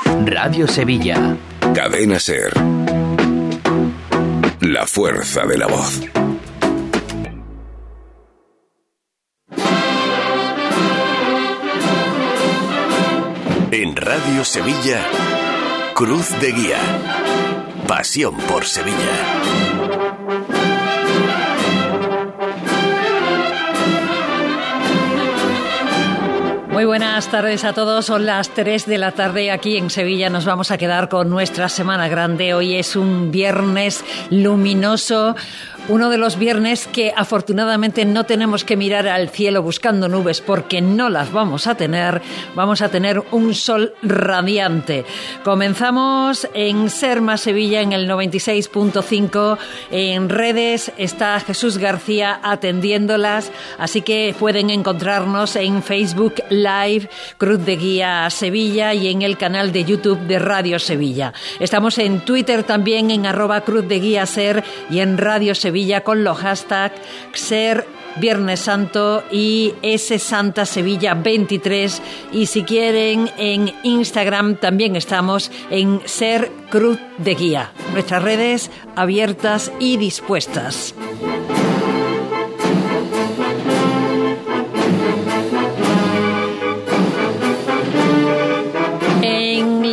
Radio Sevilla. Cadena Ser. La fuerza de la voz. En Radio Sevilla, Cruz de Guía. Pasión por Sevilla. Muy buenas tardes a todos. Son las 3 de la tarde aquí en Sevilla. Nos vamos a quedar con nuestra Semana Grande. Hoy es un viernes luminoso, uno de los viernes que afortunadamente no tenemos que mirar al cielo buscando nubes porque no las vamos a tener. Vamos a tener un sol radiante. Comenzamos en Serma Sevilla en el 96.5. En redes está Jesús García atendiéndolas, así que pueden encontrarnos en Facebook Live Cruz de Guía Sevilla y en el canal de YouTube de Radio Sevilla. Estamos en Twitter también en arroba Cruz de Guía Ser y en Radio Sevilla Sevilla con los hashtags Ser Viernes Santo y S Santa Sevilla 23 y si quieren en Instagram también estamos en Ser Cruz de Guía. Nuestras redes abiertas y dispuestas.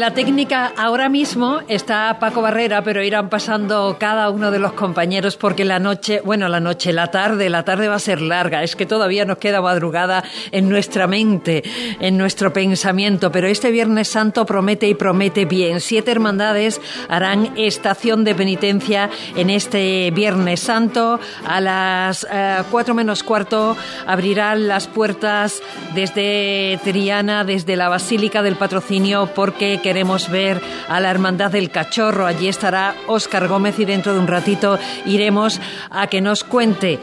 La técnica ahora mismo está Paco Barrera, pero irán pasando cada uno de los compañeros porque la noche, bueno, la noche, la tarde, la tarde va a ser larga. Es que todavía nos queda madrugada en nuestra mente, en nuestro pensamiento, pero este Viernes Santo promete y promete bien. Siete hermandades harán estación de penitencia en este Viernes Santo. A las eh, cuatro menos cuarto abrirán las puertas desde Triana, desde la Basílica del Patrocinio, porque queremos ver a la Hermandad del Cachorro. Allí estará Óscar Gómez y dentro de un ratito iremos a que nos cuente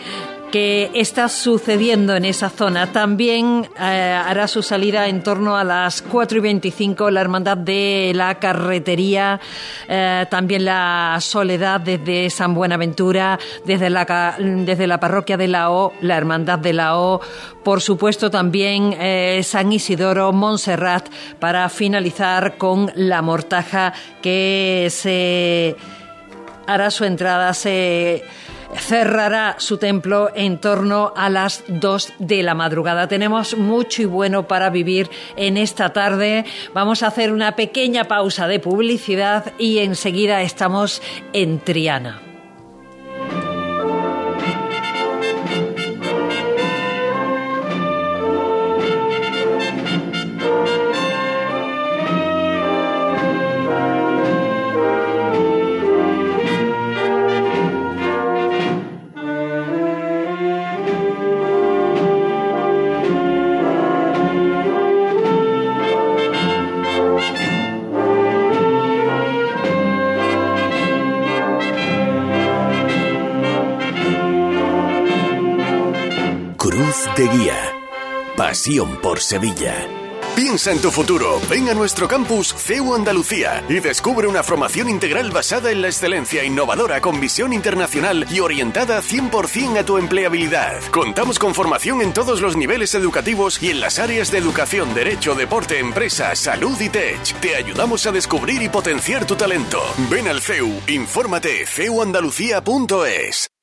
qué está sucediendo en esa zona. También eh, hará su salida en torno a las 4 y 25 la Hermandad de la Carretería, eh, también la Soledad desde San Buenaventura, desde la, desde la Parroquia de la O, la Hermandad de la O, por supuesto también eh, San Isidoro, Montserrat, para finalizar con la Mortaja que se hará su entrada, se cerrará su templo en torno a las 2 de la madrugada. Tenemos mucho y bueno para vivir en esta tarde. Vamos a hacer una pequeña pausa de publicidad y enseguida estamos en Triana. Por Sevilla. Piensa en tu futuro. Ven a nuestro campus CEU Andalucía y descubre una formación integral basada en la excelencia innovadora con visión internacional y orientada 100% a tu empleabilidad. Contamos con formación en todos los niveles educativos y en las áreas de educación, derecho, deporte, empresa, salud y tech. Te ayudamos a descubrir y potenciar tu talento. Ven al CEU. Infórmate ceuandalucía.es.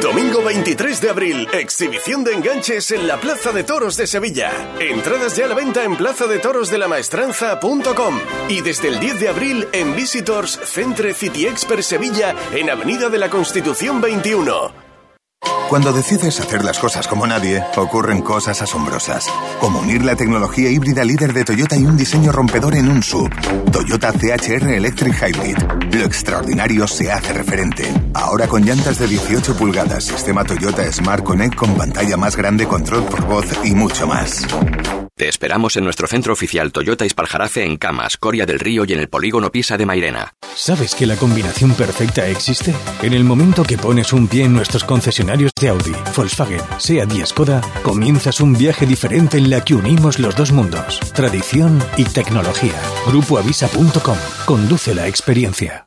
Domingo 23 de abril, exhibición de enganches en la Plaza de Toros de Sevilla. Entradas ya a la venta en plaza de toros de la maestranza.com y desde el 10 de abril en Visitors Centre City Expert Sevilla en Avenida de la Constitución 21. Cuando decides hacer las cosas como nadie, ocurren cosas asombrosas. Como unir la tecnología híbrida líder de Toyota y un diseño rompedor en un sub. Toyota CHR Electric Hybrid. Lo extraordinario se hace referente. Ahora con llantas de 18 pulgadas, sistema Toyota Smart Connect con pantalla más grande, control por voz y mucho más. Te esperamos en nuestro centro oficial Toyota Ispaljarafe en Camas, Coria del Río y en el polígono Pisa de Mairena. ¿Sabes que la combinación perfecta existe? En el momento que pones un pie en nuestros concesionarios de Audi, Volkswagen, SEAT y Skoda, comienzas un viaje diferente en la que unimos los dos mundos, tradición y tecnología. Grupoavisa.com. Conduce la experiencia.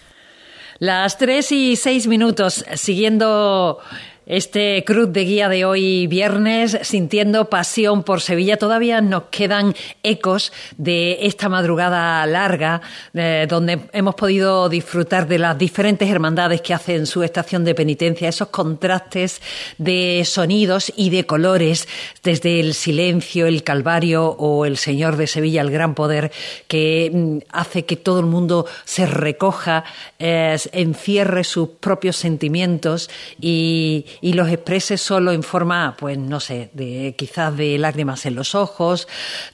Las tres y seis minutos, siguiendo este cruz de guía de hoy viernes, sintiendo pasión por Sevilla, todavía nos quedan ecos de esta madrugada larga, eh, donde hemos podido disfrutar de las diferentes hermandades que hacen su estación de penitencia, esos contrastes de sonidos y de colores, desde el silencio, el calvario o el Señor de Sevilla, el gran poder, que mm, hace que todo el mundo se recoja, eh, encierre sus propios sentimientos y, y los exprese solo en forma, pues no sé, de quizás de lágrimas en los ojos,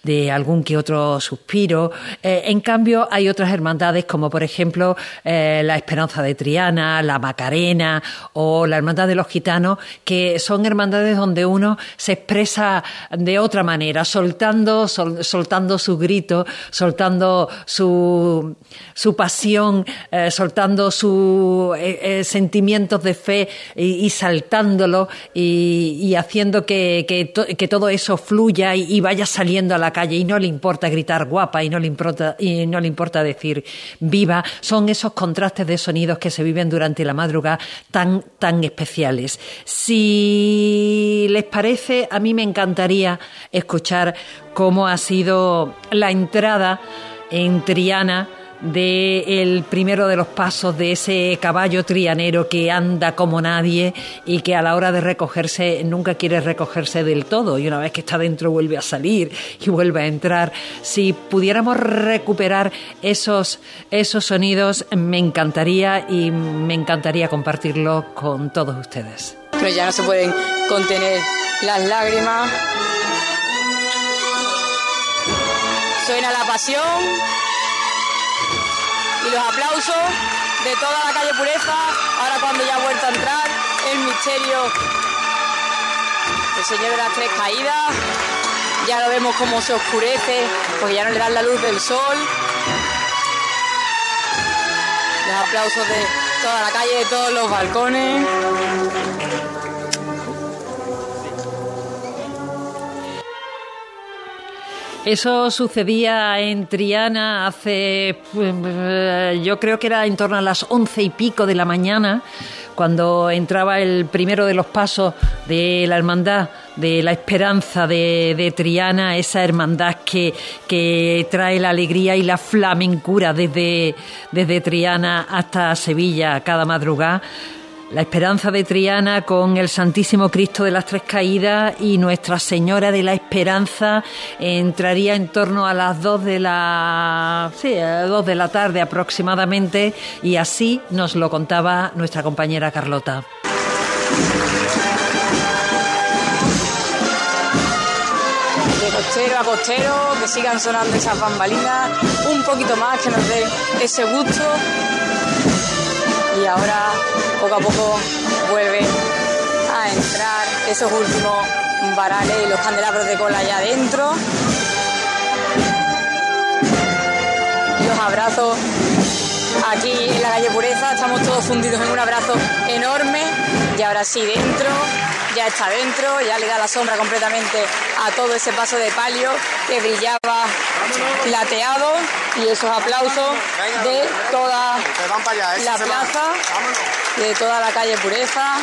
de algún que otro suspiro. Eh, en cambio, hay otras hermandades como por ejemplo eh, la Esperanza de Triana, la Macarena o la Hermandad de los Gitanos, que son hermandades donde uno se expresa de otra manera, soltando, soltando su grito, soltando su, su pasión, eh, soltando sus sentimientos de fe y, y y, haciendo que, todo eso fluya y, vaya saliendo a la calle y no le importa gritar guapa y no le importa, y no le importa decir viva, son esos contrastes de sonidos que se viven durante la madrugada tan, tan especiales. Si les parece, a mí me encantaría escuchar cómo ha sido la entrada en Triana de el primero de los pasos de ese caballo trianero que anda como nadie y que a la hora de recogerse nunca quiere recogerse del todo y una vez que está dentro vuelve a salir y vuelve a entrar. Si pudiéramos recuperar esos, esos sonidos me encantaría y me encantaría compartirlo con todos ustedes. Pero ya no se pueden contener las lágrimas. Suena la pasión y los aplausos de toda la calle Pureza. Ahora cuando ya ha vuelto a entrar el misterio el Señor de las Tres Caídas. Ya lo vemos como se oscurece porque ya no le dan la luz del sol. Los aplausos de toda la calle, de todos los balcones. Eso sucedía en Triana hace, pues, yo creo que era en torno a las once y pico de la mañana, cuando entraba el primero de los pasos de la hermandad de la esperanza de, Triana, esa hermandad que, que, trae la alegría y la flamencura desde, desde Triana hasta Sevilla cada madrugada. La esperanza de Triana con el Santísimo Cristo de las Tres Caídas y Nuestra Señora de la Esperanza entraría en torno a las dos de la sí, a las dos de la tarde aproximadamente y así nos lo contaba nuestra compañera Carlota. De costero a costero, que sigan sonando esas bambalinas, un poquito más que nos dé ese gusto y ahora poco a poco vuelve a entrar esos últimos varales y los candelabros de cola allá adentro. Los abrazos aquí en la calle Pureza. Estamos todos fundidos en un abrazo enorme y ahora sí dentro, ya está dentro, ya le da la sombra completamente a todo ese paso de palio que brillaba plateado y esos aplausos de toda la plaza, de toda la calle Pureza.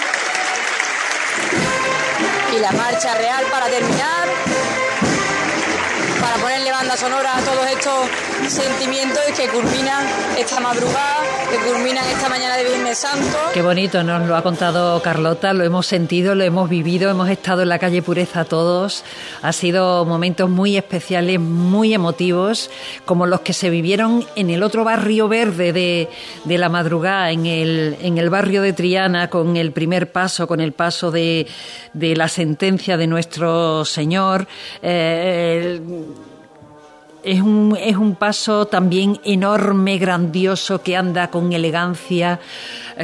Y la marcha real para terminar para ponerle banda sonora a todos estos sentimientos que culminan esta madrugada, que culminan esta mañana de Viernes Santo. Qué bonito, nos lo ha contado Carlota, lo hemos sentido, lo hemos vivido, hemos estado en la calle Pureza todos. Ha sido momentos muy especiales, muy emotivos, como los que se vivieron en el otro barrio verde de, de la madrugada, en el, en el barrio de Triana, con el primer paso, con el paso de, de la sentencia de nuestro Señor. Eh, es un, es un paso también enorme, grandioso, que anda con elegancia,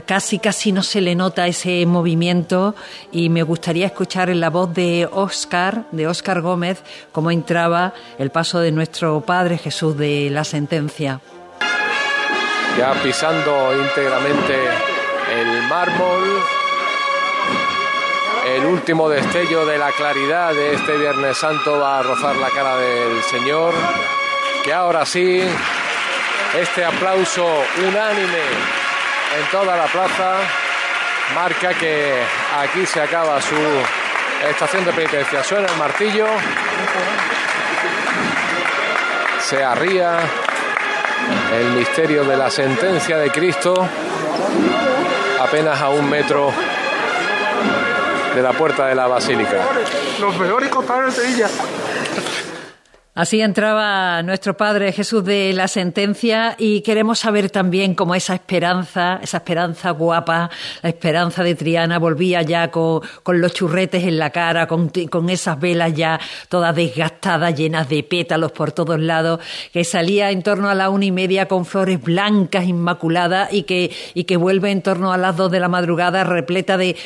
casi casi no se le nota ese movimiento y me gustaría escuchar en la voz de Óscar, de Óscar Gómez, cómo entraba el paso de nuestro Padre Jesús de la sentencia. Ya pisando íntegramente el mármol, el último destello de la claridad de este Viernes Santo va a rozar la cara del Señor, que ahora sí, este aplauso unánime en toda la plaza marca que aquí se acaba su estación de penitencia. Suena el martillo, se arría el misterio de la sentencia de Cristo apenas a un metro de la puerta de la basílica. Los mejores compadres de Sevilla. Así entraba nuestro Padre Jesús de la sentencia y queremos saber también cómo esa esperanza, esa esperanza guapa, la esperanza de Triana volvía ya con, los churretes en la cara, con, esas velas ya todas desgastadas, llenas de pétalos por todos lados, que salía en torno a la una y media con flores blancas, inmaculadas y que, y que vuelve en torno a las dos de la madrugada repleta de,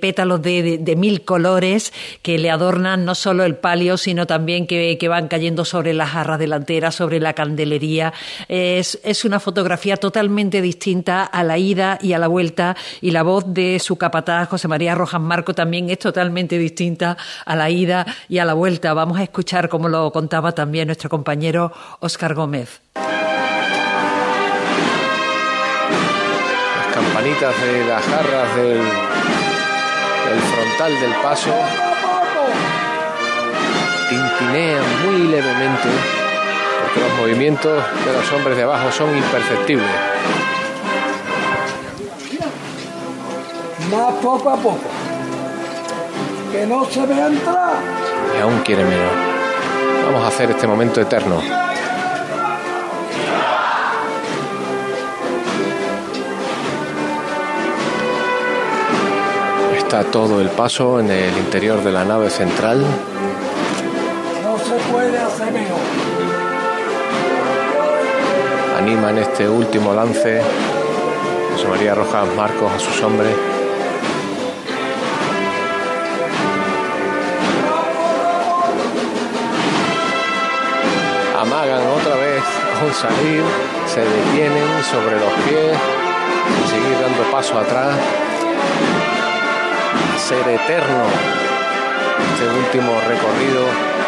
pétalos de, mil colores que le adornan no solo el palio, sino también que van cayendo sobre la jarra delantera, sobre la candelería. Es, es una fotografía totalmente distinta a la ida y a la vuelta y la voz de su capataz, José María Rojas Marco, también es totalmente distinta a la ida y a la vuelta. Vamos a escuchar como lo contaba también nuestro compañero Óscar Gómez. Las campanitas de las jarras del, del frontal del paso tintinean muy levemente porque los movimientos de los hombres de abajo son imperceptibles. Más poco a poco. Que no se vea entrar. Y aún quiere menos. Vamos a hacer este momento eterno. Está todo el paso en el interior de la nave central. Anima en este último lance José María Rojas Marcos a sus hombres. Amagan otra vez con salir, se detienen sobre los pies, seguir dando paso atrás. ser eterno este último recorrido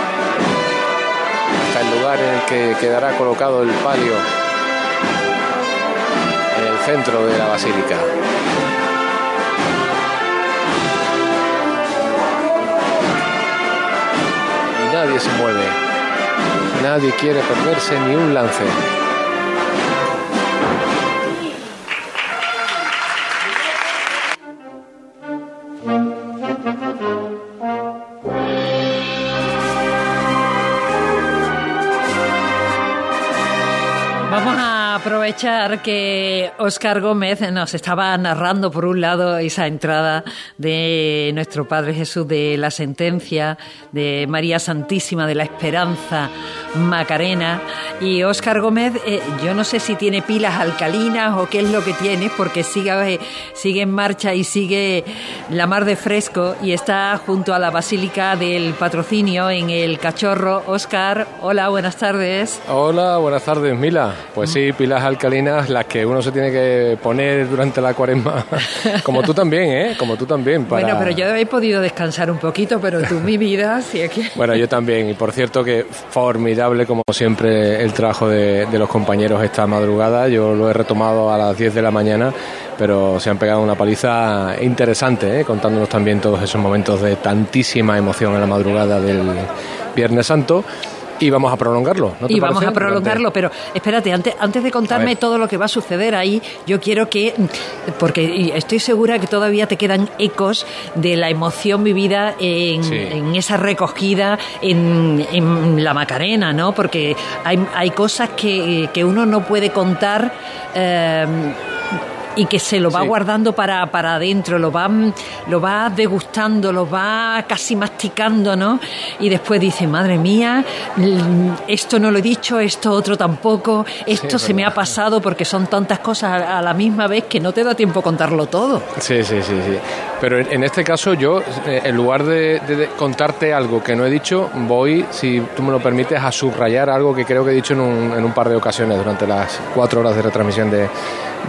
lugar en el que quedará colocado el palio en el centro de la basílica. Y nadie se mueve, nadie quiere perderse ni un lance. Que Óscar Gómez nos estaba narrando, por un lado, esa entrada de nuestro Padre Jesús de la sentencia, de María Santísima de la Esperanza Macarena, Y Óscar Gómez, eh, yo no sé si tiene pilas alcalinas o qué es lo que tiene, porque sigue, sigue en marcha y sigue la mar de fresco y está junto a la Basílica del Patrocinio en el Cachorro. Óscar, hola, buenas tardes. Hola, buenas tardes, Mila. Pues sí, pilas alcalinas, las que uno se tiene que poner durante la cuaresma, como tú también, ¿eh? Como tú también. Bueno, pero yo he podido descansar un poquito, pero tú mi vida, sí es que... Bueno, yo también, y por cierto que formidable como siempre el trabajo de, los compañeros esta madrugada. Yo lo he retomado a las 10 de la mañana, pero se han pegado una paliza interesante, ¿eh? contándonos también todos esos momentos de tantísima emoción en la madrugada del Viernes Santo y vamos a prolongarlo. y vamos a prolongarlo, pero espérate, antes, antes de contarme todo lo que va a suceder ahí, yo quiero que, porque estoy segura que todavía te quedan ecos de la emoción vivida en, esa recogida en, en, la Macarena, ¿no? Porque hay, hay cosas que, que uno no puede contar. Eh, y que se lo va guardando para, para adentro, lo va, lo va degustando, lo va casi masticando, ¿no? Y después dice, madre mía, esto no lo he dicho, esto otro tampoco, esto se me ha pasado porque son tantas cosas a la misma vez que no te da tiempo contarlo todo. Sí, sí, sí, sí. Pero en este caso yo, eh, en lugar de, contarte algo que no he dicho, voy, si tú me lo permites, a subrayar algo que creo que he dicho en un, en un par de ocasiones durante las cuatro horas de retransmisión de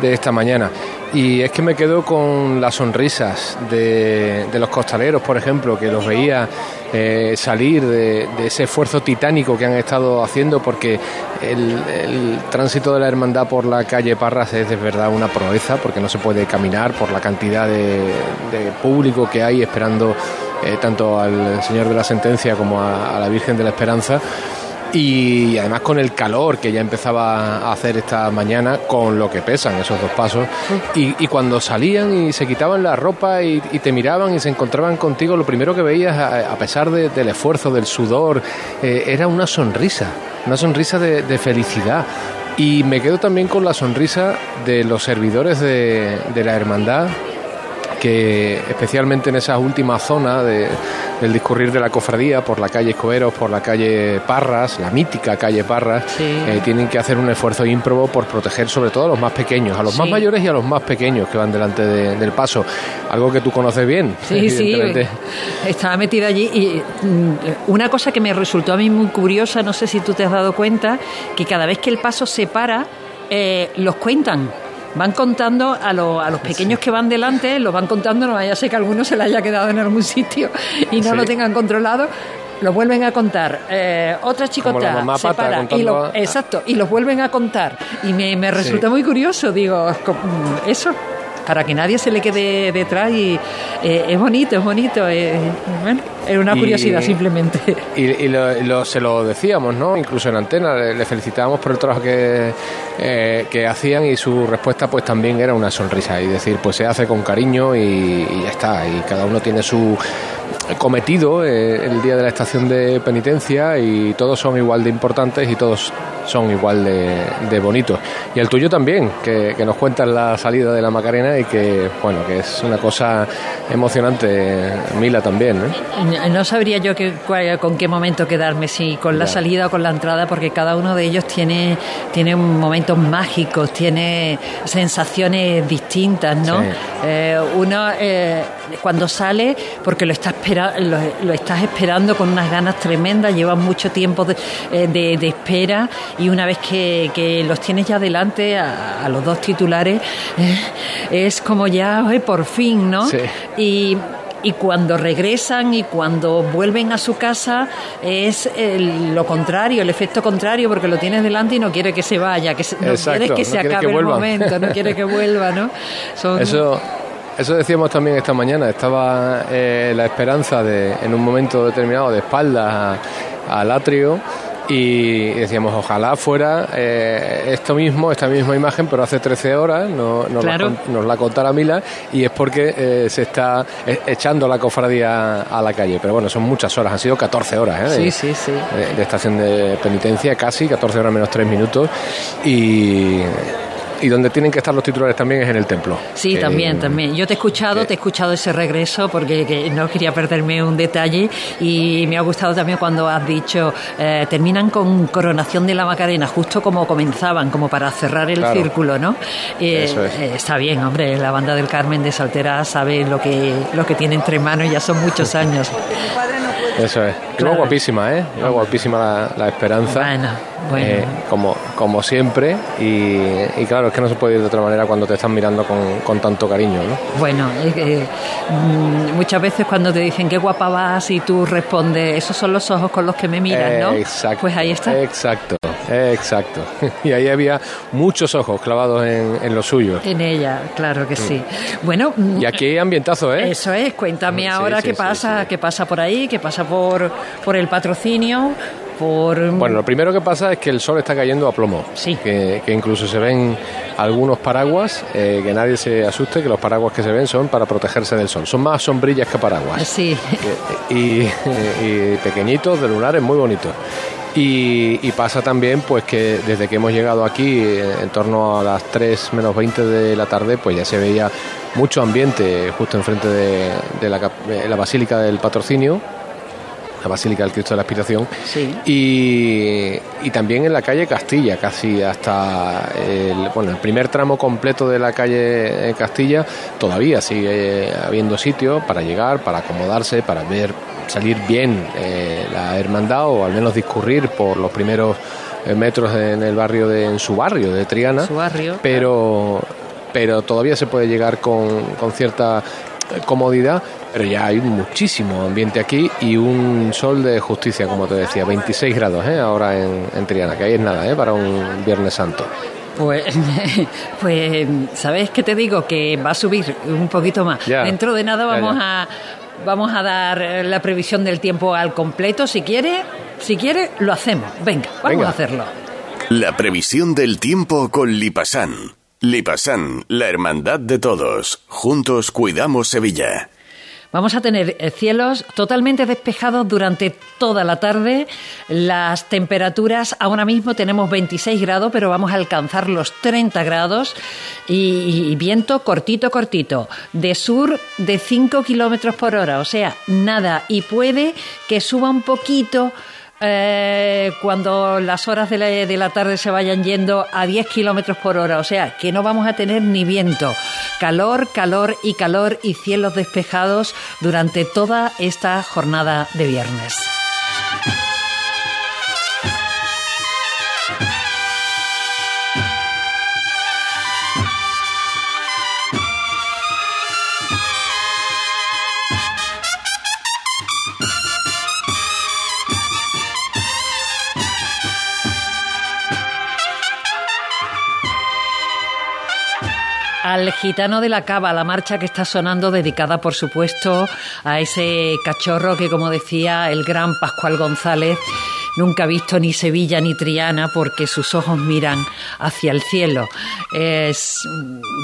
de esta mañana. Y es que me quedo con las sonrisas de, los costaleros, por ejemplo, que los veía eh, salir de, ese esfuerzo titánico que han estado haciendo, porque el, tránsito de la hermandad por la calle Parras es de verdad una proeza, porque no se puede caminar por la cantidad de, público que hay esperando eh, tanto al Señor de la Sentencia como a la Virgen de la Esperanza y además con el calor que ya empezaba a hacer esta mañana, con lo que pesan esos dos pasos, y, cuando salían y se quitaban la ropa y, te miraban y se encontraban contigo, lo primero que veías, a, pesar del esfuerzo, del sudor, eh, era una sonrisa, una sonrisa de, felicidad. Y me quedo también con la sonrisa de los servidores de, de la hermandad, que especialmente en esa última zona de, del discurrir de la cofradía, por la calle Escoberos, por la calle Parras, la mítica calle Parras, eh, tienen que hacer un esfuerzo ímprobo por proteger sobre todo a los más pequeños, a los más mayores y a los más pequeños que van delante del paso. Algo que tú conoces bien. Sí, sí, estaba metida allí y mm, una cosa que me resultó a mí muy curiosa, no sé si tú te has dado cuenta, que cada vez que el paso se para, eh, los cuentan van contando a, a los pequeños que van delante, los van contando, no vaya a ser que alguno se le haya quedado en algún sitio y no lo tengan controlado, lo vuelven a contar. Eh, otra chicota se para y lo, exacto, y los vuelven a contar. Y me, me resulta muy curioso, digo, eso para que nadie se le quede detrás y eh, es bonito, es bonito, eh, bueno, es una curiosidad simplemente. Y, lo, se lo decíamos, ¿no? Incluso en antena, le, felicitábamos por el trabajo que, eh, que hacían y su respuesta pues también era una sonrisa y decir, pues se hace con cariño y, y ya está, y cada uno tiene su cometido el día de la estación de penitencia y todos son igual de importantes y todos son igual de, bonitos. Y el tuyo también, que, nos cuentas la salida de la Macarena y que, bueno, que es una cosa emocionante, Mila también. ¿eh? No sabría yo que, con qué momento quedarme, si con la salida o con la entrada, porque cada uno de ellos tiene, tiene momentos mágicos, tiene sensaciones distintas, ¿no? Eh, uno eh, cuando sale, porque lo, está lo, estás esperando con unas ganas tremendas, lleva mucho tiempo de, de espera y una vez que, los tienes ya delante a, los dos titulares, eh, es como ya, por fin, ¿no? Y y cuando regresan y cuando vuelven a su casa es lo contrario, el efecto contrario, porque lo tienes delante y no quiere que se vaya, que no quiere que se acabe el momento, no quiere que vuelva, ¿no? Eso, eso decíamos también esta mañana, estaba eh, la esperanza de, en un momento determinado, de espaldas al atrio y decíamos ojalá fuera eh, esto mismo, esta misma imagen, pero hace 13 horas nos, la, contara Mila y es porque eh, se está echando la cofradía a la calle. Pero bueno, son muchas horas, han sido 14 horas ¿eh? de, estación de penitencia, casi 14 horas menos 3 minutos y y donde tienen que estar los titulares también es en el templo. Sí, Eh, también, también. Yo te he escuchado, te he escuchado ese regreso porque que no quería perderme un detalle y me ha gustado también cuando has dicho eh, terminan con coronación de la Macarena, justo como comenzaban, como para cerrar el Claro. círculo, ¿no? Eh, Eso es. eh, está bien, hombre, la banda del Carmen de Saltera sabe lo que, lo que tiene entre manos, ya son muchos años. Eso es. Claro. guapísima, ¿eh? Guapísima la, la esperanza. Bueno, bueno. Eh, como, como siempre. Y, y claro, es que no se puede ir de otra manera cuando te están mirando con, con tanto cariño, ¿no? Bueno, mm, muchas veces cuando te dicen qué guapa vas y tú respondes, esos son los ojos con los que me miras, ¿no? Exacto. Pues ahí está. Exacto, exacto. Y ahí había muchos ojos clavados en, en los suyos. En ella, claro que sí. Bueno, mm, Y aquí hay ambientazo, ¿eh? eso es. Cuéntame ahora sí, qué pasa, qué pasa por ahí, qué pasa por, por el patrocinio, por... Bueno, lo primero que pasa es que el sol está cayendo a plomo. Sí. Que, que incluso se ven algunos paraguas, eh, que nadie se asuste, que los paraguas que se ven son para protegerse del sol. Son más sombrillas que paraguas. Sí. y, y pequeñitos, de lunares, muy bonitos. Y, y pasa también pues que desde que hemos llegado aquí, eh, en torno a las 3 menos 20 de la tarde, pues ya se veía mucho ambiente justo enfrente de, de la, de la Basílica del Patrocinio, la Basílica del Cristo de la Aspiración, Sí. y, y también en la calle Castilla, casi hasta el, bueno, el primer tramo completo de la calle eh, Castilla, todavía sigue habiendo sitio para llegar, para acomodarse, para ver salir bien eh, la hermandad o al menos discurrir por los primeros eh, metros en el barrio de, en su barrio de Triana Su barrio. pero pero todavía se puede llegar con, con cierta eh, comodidad pero ya hay muchísimo ambiente aquí y un sol de justicia como te decía 26 grados ¿eh? ahora en, en Triana que ahí es nada ¿eh? para un Viernes Santo Pues, pues, ¿sabes qué te digo? Que va a subir un poquito más. Ya. Dentro de nada vamos ya. a vamos a dar la previsión del tiempo al completo. Si quiere, si quiere, lo hacemos. Venga, vamos Venga. a hacerlo. La previsión del tiempo con Lipasan. Lipasan, la hermandad de todos. Juntos cuidamos Sevilla. Vamos a tener eh, cielos totalmente despejados durante toda la tarde. Las temperaturas, ahora mismo tenemos 26 grados, pero vamos a alcanzar los 30 grados. Y, y viento cortito, cortito. De sur de 5 kilómetros por hora, o sea, nada. Y puede que suba un poquito. Eh, cuando las horas de la, de la tarde se vayan yendo a 10 kilómetros por hora, o sea que no vamos a tener ni viento. Calor, calor y calor y cielos despejados durante toda esta jornada de viernes. Al gitano de la cava, la marcha que está sonando, dedicada por supuesto a ese cachorro que, como decía el gran Pascual González, nunca ha visto ni Sevilla ni Triana porque sus ojos miran hacia el cielo. Es,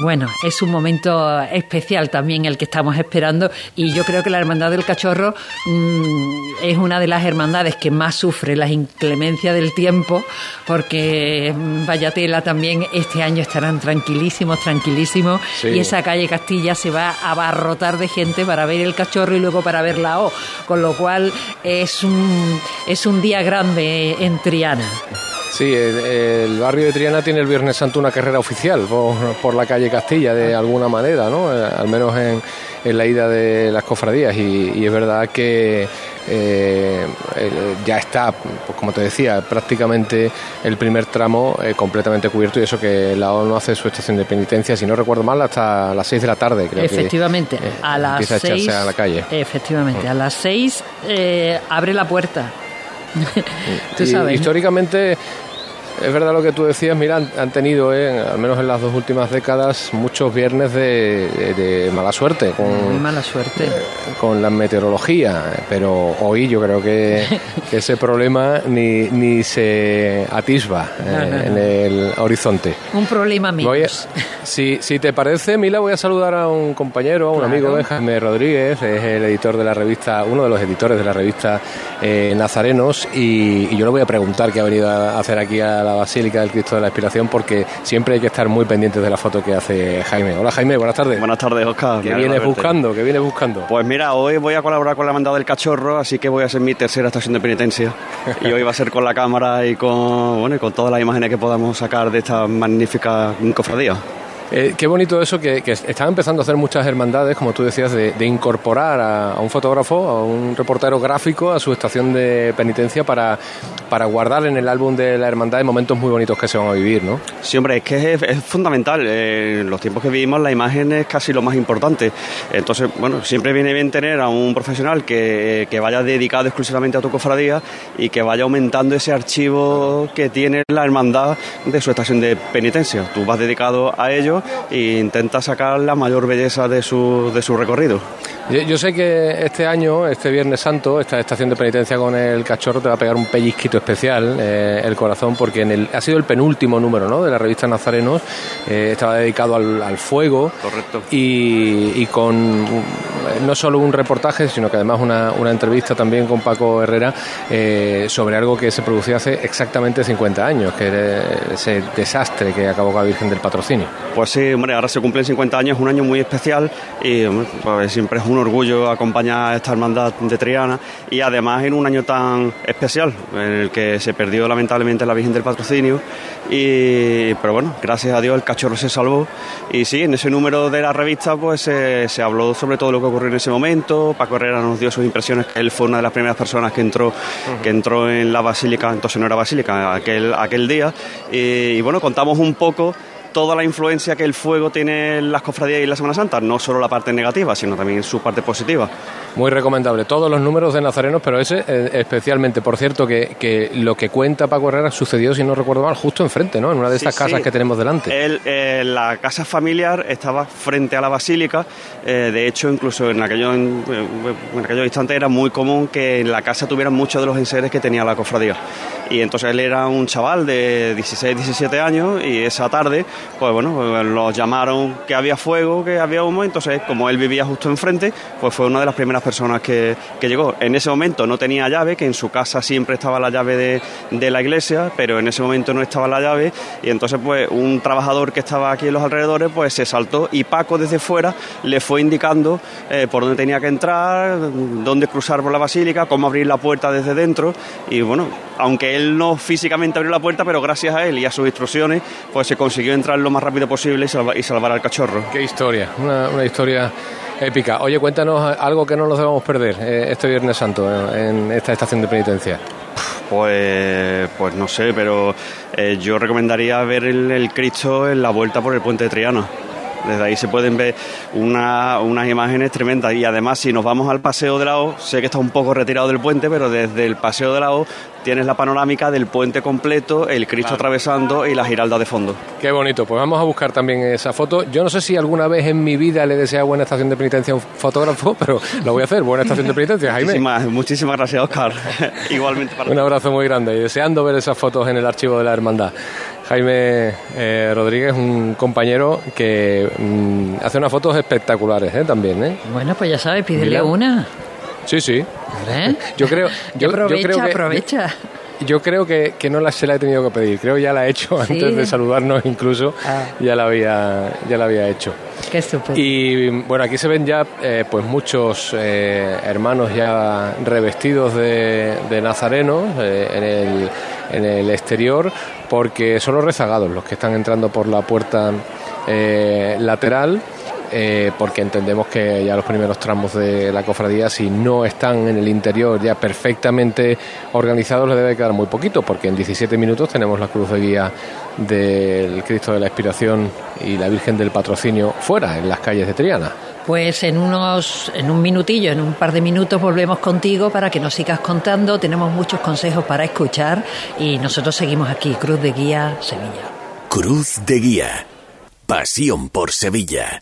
bueno, es un momento especial también el que estamos esperando y yo creo que la Hermandad del Cachorro mm, es una de las hermandades que más sufre la inclemencia del tiempo porque mm, vaya tela también este año estarán tranquilísimos, tranquilísimos Sí. y esa calle Castilla se va a abarrotar de gente para ver el cachorro y luego para ver la O, con lo cual es un, es un día grande en Triana. Sí, el, el barrio de Triana tiene el Viernes Santo una carrera oficial por, por la calle Castilla, de alguna manera, ¿no? Eh, al menos en, en la ida de las cofradías. Y, y es verdad que eh, el- ya está, pues como te decía, prácticamente el primer tramo eh, completamente cubierto y eso que la O no hace su estación de penitencia, si no recuerdo mal, hasta las 6 de la tarde, creo que, Efectivamente, eh, a las empieza a echarse seis, a la calle. Efectivamente, a las seis eh, abre la puerta. Tú sabes. históricamente es verdad lo que tú decías, mira, han, han tenido, eh, al menos en las dos últimas décadas, muchos viernes de, de- de mala suerte Muy con, mala suerte. con la meteorología, pero hoy yo creo que, que ese problema ni, ni se atisba eh, No, no, no. en el horizonte. Un problema menos. A- si, si te parece, Mila, voy a saludar a un compañero, a un Claro. amigo de Jaime Rodríguez, es el editor de la revista, uno de los editores de la revista eh, Nazarenos, y, y yo le voy a preguntar qué ha venido a hacer aquí a la la Basílica del Cristo de la Expiración porque siempre hay que estar muy pendientes de la foto que hace Jaime. Hola Jaime, buenas tardes. Buenas tardes, Oscar. ¿Qué vienes buscando? ¿Qué vienes buscando? Pues mira, hoy voy a colaborar con la Hermandad del Cachorro, así que voy a hacer mi tercera estación de penitencia. y hoy va a ser con la cámara y con, bueno, y con todas las imágenes que podamos sacar de esta magnífica cofradía. Eh, qué bonito eso que, que, están empezando a hacer muchas hermandades, como tú decías, de, incorporar a, un fotógrafo, a un reportero gráfico a su estación de penitencia para, para guardar en el álbum de la hermandad momentos muy bonitos que se van a vivir, ¿no? Sí, hombre, es que es, fundamental. En los tiempos que vivimos la imagen es casi lo más importante. Entonces, bueno, siempre viene bien tener a un profesional que, que vaya dedicado exclusivamente a tu cofradía y que vaya aumentando ese archivo que tiene la hermandad de su estación de penitencia. Tú vas dedicado a ello e intenta sacar la mayor belleza de su, de su recorrido. Yo, sé que este año, este Viernes Santo, esta estación de penitencia con el cachorro te va a pegar un pellizquito especial, eh, el corazón, porque en el, ha sido el penúltimo número ¿no? de la revista Nazarenos, eh, estaba dedicado al, fuego. Correcto. Y, con no solo un reportaje, sino que además una, una entrevista también con Paco Herrera eh, sobre algo que se produjo hace exactamente 50 años, que era ese desastre que acabó con la Virgen del Patrocinio. Pues sí, hombre, ahora se cumplen 50 años, un año muy especial y pues siempre es un orgullo acompañar a esta hermandad de Triana y además en un año tan especial en el que se perdió lamentablemente la Virgen del Patrocinio y pero bueno, gracias a Dios el cachorro se salvó y sí, en ese número de la revista pues se habló sobre todo lo que ocurrió en ese momento, Paco Herrera nos dio sus impresiones, él fue una de las primeras personas que entró que entró en la basílica, entonces no era basílica aquel, aquel día y bueno, contamos un poco toda la influencia que el fuego tiene en las cofradías y la Semana Santa, no solo la parte negativa, sino también su parte positiva. Muy recomendable. Todos los números de Nazarenos, pero ese eh, especialmente. Por cierto, que, lo que cuenta Paco Herrera sucedió, si no recuerdo mal, justo enfrente, ¿no? En una de estas casas que tenemos delante. Eh, la casa familiar estaba frente a la basílica. Eh, de hecho, incluso en aquellos en, aquellos instantes era muy común que en la casa tuvieran muchos de los enseres que tenía la cofradía. Y entonces él era un chaval de 16, 17 años y esa tarde, pues bueno, los llamaron que había fuego, que había humo. Entonces, como él vivía justo enfrente, pues fue una de las primeras personas que, llegó. En ese momento no tenía llave, que en su casa siempre estaba la llave de, de, la iglesia, pero en ese momento no estaba la llave y entonces pues un trabajador que estaba aquí en los alrededores pues se saltó y Paco desde fuera le fue indicando eh, por dónde tenía que entrar, dónde cruzar por la basílica, cómo abrir la puerta desde dentro y bueno, aunque él no físicamente abrió la puerta, pero gracias a él y a sus instrucciones pues se consiguió entrar lo más rápido posible y, salvar al cachorro. Qué historia, una, una historia épica. Oye, cuéntanos algo que no nos debamos perder eh, este Viernes Santo eh, en esta estación de penitencia. Pues, pues no sé, pero eh, yo recomendaría ver el, Cristo en la vuelta por el puente de Triana. Desde ahí se pueden ver unas imágenes tremendas. Y además, si nos vamos al Paseo de la O, sé que está un poco retirado del puente, pero desde el Paseo de la O tienes la panorámica del puente completo, el Cristo atravesando y la giralda de fondo. Qué bonito, pues vamos a buscar también esa foto. Yo no sé si alguna vez en mi vida le desea buena estación de penitencia a un fotógrafo, pero lo voy a hacer, buena estación de penitencia, Jaime. Muchísimas, muchísimas gracias, Oscar. Igualmente para Un abrazo muy grande y deseando ver esas fotos en el archivo de la hermandad. Jaime eh, Rodríguez, un compañero que mm, hace unas fotos espectaculares ¿eh? también. ¿eh? Bueno, pues ya sabes, pídele una. Sí, sí. ¿Eh? Yo creo, yo, aprovecha, creo que, aprovecha. Yo, creo que, que, no la, se la he tenido que pedir. Creo que ya la he hecho antes de saludarnos incluso. Ah. Ya, la había, ya la había hecho. Qué estupendo. Y bueno, aquí se ven ya eh, pues muchos eh, hermanos ya revestidos de, de nazarenos en, el, en el exterior porque son los rezagados los que están entrando por la puerta lateral eh, porque entendemos que ya los primeros tramos de la cofradía, si no están en el interior ya perfectamente organizados, le debe quedar muy poquito, porque en 17 minutos tenemos la cruz de guía del Cristo de la Expiración y la Virgen del Patrocinio fuera, en las calles de Triana. Pues en unos, en un minutillo, en un par de minutos volvemos contigo para que nos sigas contando. Tenemos muchos consejos para escuchar y nosotros seguimos aquí, Cruz de Guía, Sevilla. Cruz de Guía, pasión por Sevilla.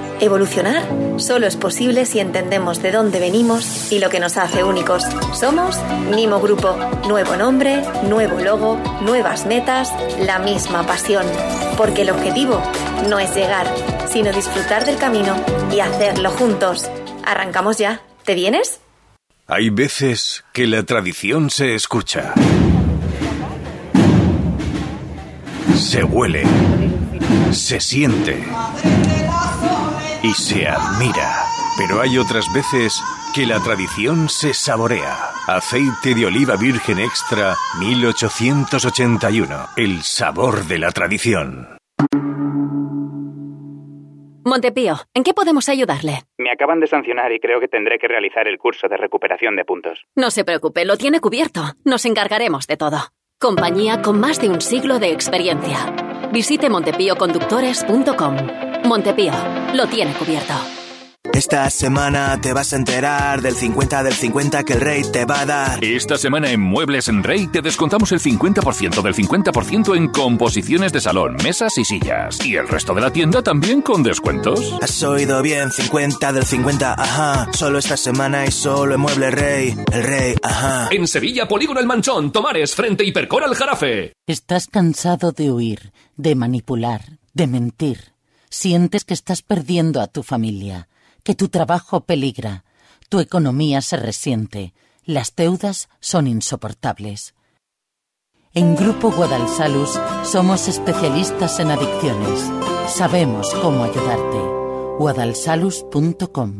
evolucionar solo es posible si entendemos de dónde venimos y lo que nos hace únicos. Somos Mimo Grupo. Nuevo nombre, nuevo logo, nuevas metas, la misma pasión. Porque el objetivo no es llegar, sino disfrutar del camino y hacerlo juntos. Arrancamos ya. ¿Te vienes? Hay veces que la tradición se escucha. Se huele. Se siente. Y se admira. Pero hay otras veces que la tradición se saborea. Aceite de oliva virgen extra 1881. El sabor de la tradición. Montepío, ¿en qué podemos ayudarle? Me acaban de sancionar y creo que tendré que realizar el curso de recuperación de puntos. No se preocupe, lo tiene cubierto. Nos encargaremos de todo. Compañía con más de un siglo de experiencia. Visite montepíoconductores.com. Montepío, lo tiene cubierto. Esta semana te vas a enterar del 50 del 50 que el rey te va a dar. Esta semana en Muebles en Rey te descontamos el 50% del 50% en composiciones de salón, mesas y sillas. Y el resto de la tienda también con descuentos. Has oído bien, 50 del 50, ajá. Solo esta semana y solo en Muebles Rey. El rey, ajá. En Sevilla, Polígono El Manchón, Tomares, frente Hipercor al Jarafe. ¿Estás cansado de huir, de manipular, de mentir? ¿Sientes que estás perdiendo a tu familia? que tu trabajo peligra, tu economía se resiente, las deudas son insoportables. En Grupo Guadalsalus somos especialistas en adicciones. Sabemos cómo ayudarte. guadalsalus.com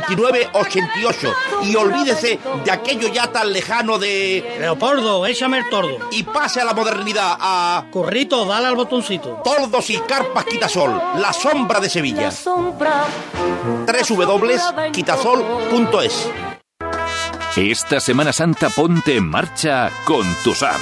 88. Y olvídese de aquello ya tan lejano de Leopoldo, échame el tordo. Y pase a la modernidad a... Corrito, dale al botoncito. Tordos y carpas Quitasol, la sombra de Sevilla. www.quitasol.es Esta Semana Santa ponte en marcha con tu SAM.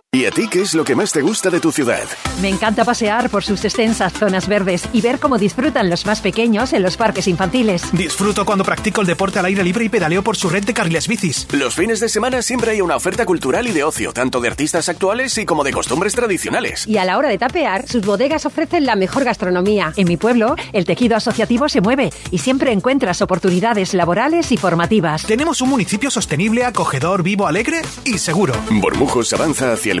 ¿Y a ti qué es lo que más te gusta de tu ciudad? Me encanta pasear por sus extensas zonas verdes y ver cómo disfrutan los más pequeños en los parques infantiles. Disfruto cuando practico el deporte al aire libre y pedaleo por su red de carriles bicis. Los fines de semana siempre hay una oferta cultural y de ocio, tanto de artistas actuales y como de costumbres tradicionales. Y a la hora de tapear, sus bodegas ofrecen la mejor gastronomía. En mi pueblo, el tejido asociativo se mueve y siempre encuentras oportunidades laborales y formativas. Tenemos un municipio sostenible, acogedor, vivo, alegre y seguro. Bormujos avanza hacia el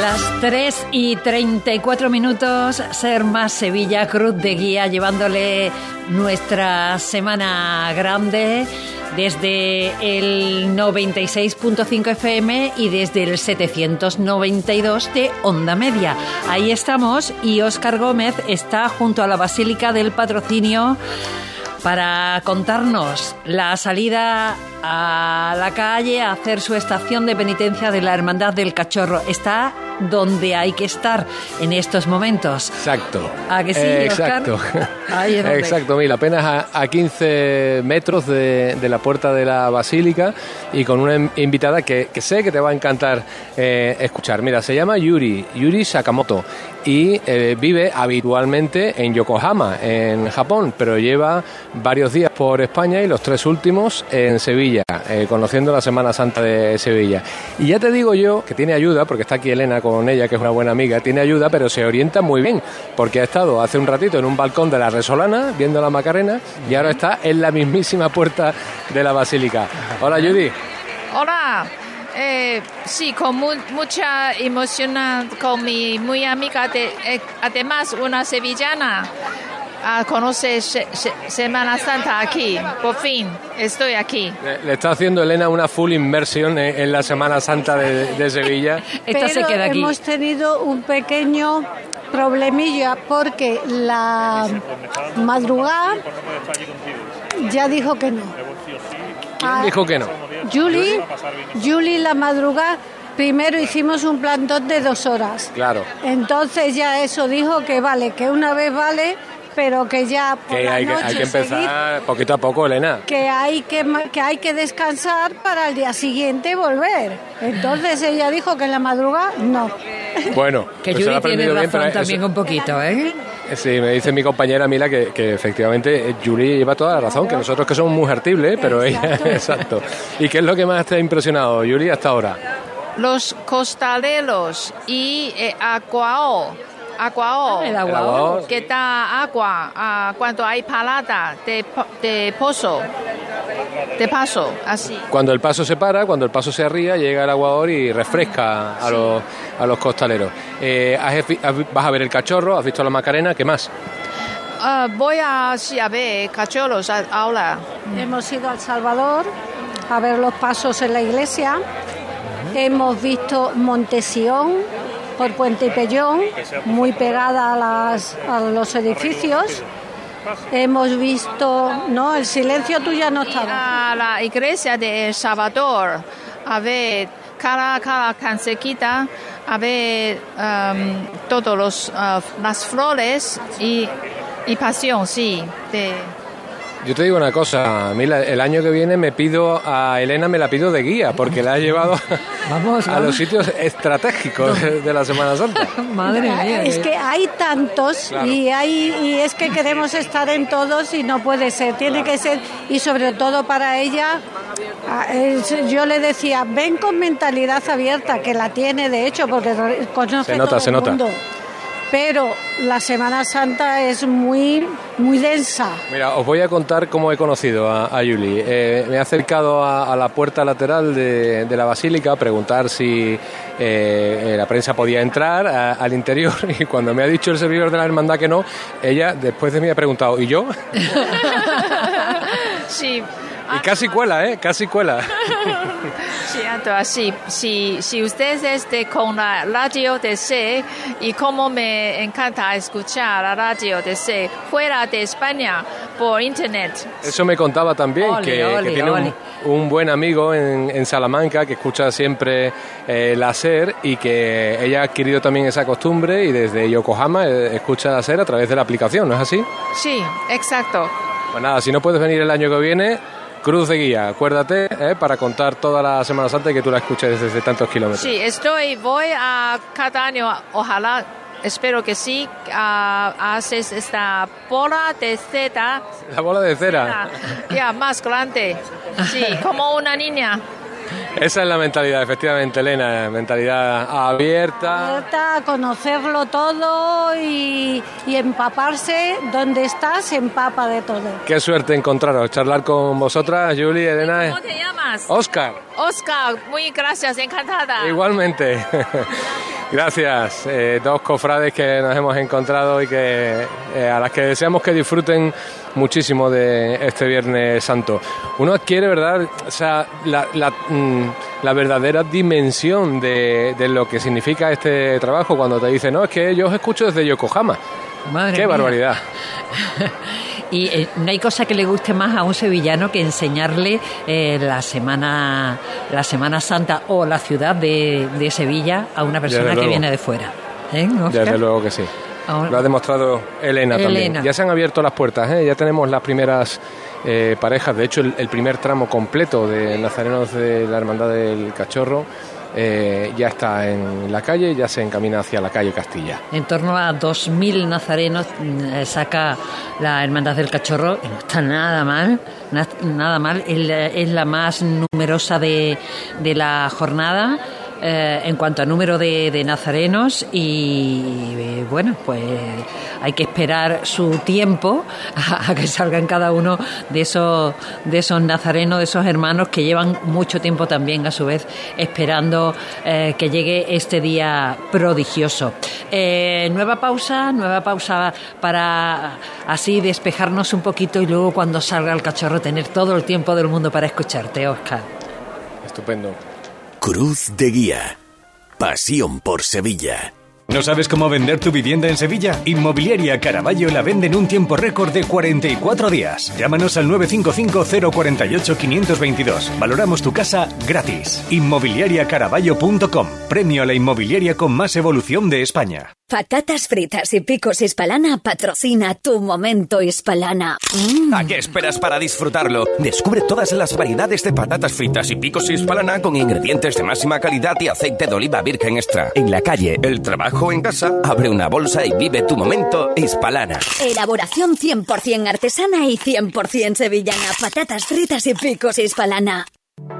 Las 3 y 34 minutos, ser más Sevilla Cruz de Guía, llevándole nuestra semana grande desde el 96.5 FM y desde el 792 de Onda Media. Ahí estamos y Óscar Gómez está junto a la Basílica del Patrocinio para contarnos la salida a la calle a hacer su estación de penitencia de la Hermandad del Cachorro. Está donde hay que estar en estos momentos. Exacto. ¿A que sí, exacto. Ahí es donde- Exacto, mira, apenas a, a 15 metros de, de la puerta de la basílica y con una in- invitada que, que sé que te va a encantar eh, escuchar. Mira, se llama Yuri, Yuri Sakamoto y eh, vive habitualmente en Yokohama, en Japón, pero lleva varios días por España y los tres últimos en Sevilla, eh, conociendo la Semana Santa de Sevilla. Y ya te digo yo que tiene ayuda, porque está aquí Elena con ella, que es una buena amiga, tiene ayuda, pero se orienta muy bien, porque ha estado hace un ratito en un balcón de la Resolana viendo la Macarena y ahora está en la mismísima puerta de la Basílica. Hola Judy. Hola, eh, sí, con mu- mucha emoción con mi muy amiga, eh, además una sevillana. A conocer Se- Se- Semana Santa aquí, por fin estoy aquí. Le, le está haciendo Elena una full inmersión en, en la Semana Santa de, de Sevilla. Esta se queda aquí. hemos tenido un pequeño problemilla porque la madrugada ya dijo que no. ¿Quién dijo que no? Julie, Julie la madrugada, primero hicimos un plantón de dos horas. Claro. Entonces ya eso dijo que vale, que una vez vale, pero que ya por Que la hay, que noche hay que seguir, empezar poquito a poco, Elena. que hay que, ma- que hay que descansar para el día siguiente volver. Entonces ella dijo que en la madrugada no. Bueno, Que pues Judy tiene bien, razón eso- también un poquito, ¿eh? Sí, me dice mi compañera Mila que, que efectivamente Julie lleva toda la razón, que nosotros que somos muy hartibles, pero ella, exacto. ¿Y qué es lo que más te ha impresionado, Julie, hasta ahora? Los costaleros y eh, aguao. Aguao. el. El. Que da agua ah, cuando hay palada de, de pozo. De paso, así. Cuando el paso se para, cuando el paso se arría, llega el aguador y refresca a los, a los costaleros. Eh, vas a ver el cachorro, has visto la Macarena, ¿qué más? Ah, voy a, sí, a ver cachorros a- ahora. Hemos ido al Salvador a ver los pasos en la iglesia. Hemos visto Montesión por Puente y Pellón, muy pegada a, las, a los edificios. Hemos visto, no, el silencio tuya no estaba. A la iglesia de El Salvador, a ver cada, cada cansequita, a ver um, todos los ah, las flores y, y pasión, sí, de Yo te digo una cosa, Mila, el año que viene me pido a Elena, me la pido de guía, porque la he llevado a los sitios estratégicos de, de la Semana Santa. Madre mía. Es que hay tantos Claro. y hay y es que queremos estar en todos y no puede ser, tiene que ser y sobre todo para ella yo le decía, ven con mentalidad abierta, que la tiene de hecho porque conoce Se nota, todo se el nota. Pero la Semana Santa es muy muy densa. Mira, os voy a contar cómo he conocido a, a Julie. Eh, me he acercado a, a la puerta lateral de, de la basílica a preguntar si eh, eh, la prensa podía entrar a- al interior y cuando me ha dicho el servidor de la hermandad que no, ella después de mí ha preguntado, ¿y yo? sí, Y casi cuela, ¿eh? Casi cuela. sí, si, si usted esté con la radio de C y como me encanta escuchar la radio de C fuera de España por internet. Eso me contaba también, Ole, que, tiene un buen amigo en, en Salamanca que escucha siempre eh, la SER y que ella ha adquirido también esa costumbre y desde Yokohama eh, escucha la SER a través de la aplicación, ¿no es así? Sí, exacto. Pues nada, si no puedes venir el año que viene, cruz de guía, acuérdate, ¿eh? para contar toda la Semana Santa y que tú la escuches desde tantos kilómetros. Sí, estoy, voy a cada año, ojalá, espero que sí, a, haces esta bola de seda, La bola de cera. ya más grande, sí, como una niña. Esa es la mentalidad, efectivamente, Elena, mentalidad abierta. Abierta a conocerlo todo y, y empaparse donde estás, se empapa de todo. Qué suerte encontraros, charlar con vosotras, Julie, Elena. ¿Cómo te llamas? Oscar. Oscar, muy gracias, encantada. Igualmente. Gracias, eh, dos cofrades que nos hemos encontrado y que eh, a las que deseamos que disfruten muchísimo de este Viernes Santo. Uno adquiere, ¿verdad? O sea, la, la, mm, la verdadera dimensión de, de lo que significa este trabajo cuando te dicen, no, es que yo os escucho desde Yokohama. Madre ¡Qué mía. barbaridad! Y eh, no hay cosa que le guste más a un sevillano que enseñarle eh, la semana la Semana Santa o la ciudad de, de Sevilla a una persona que viene de fuera. ¿Eh? Desde luego que sí. Ahora- Lo ha demostrado Elena, Elena. también. Ya se han abierto las puertas, ¿eh? ya tenemos las primeras eh, parejas. De hecho, el, el primer tramo completo de Nazarenos de la Hermandad del Cachorro eh, ya está en la calle, ya se encamina hacia la calle Castilla. En torno a 2.000 nazarenos eh, saca la Hermandad del Cachorro no está nada mal, na- nada mal. Es la, es la más numerosa de, de la jornada eh, en cuanto a número de, de nazarenos y bueno, pues hay que esperar su tiempo a, a que salgan cada uno de esos, de esos nazarenos, de esos hermanos que llevan mucho tiempo también a su vez esperando eh, que llegue este día prodigioso. Eh, nueva pausa, nueva pausa para así despejarnos un poquito y luego cuando salga el cachorro tener todo el tiempo del mundo para escucharte, Oscar. Estupendo. Cruz de Guía. Pasión por Sevilla. ¿No sabes cómo vender tu vivienda en Sevilla? Inmobiliaria Caraballo la vende en un tiempo récord de 44 días. Llámanos al 955-048-522. Valoramos tu casa gratis. Inmobiliariacaraballo.com. Premio a la inmobiliaria con más evolución de España. Patatas fritas y picos hispalana patrocina tu momento hispalana. ¿A qué esperas para disfrutarlo? Descubre todas las variedades de patatas fritas y picos hispalana con ingredientes de máxima calidad y aceite de oliva virgen extra. En la calle, el trabajo en casa, abre una bolsa y vive tu momento hispalana. Elaboración 100% artesana y 100% sevillana. Patatas fritas y picos hispalana.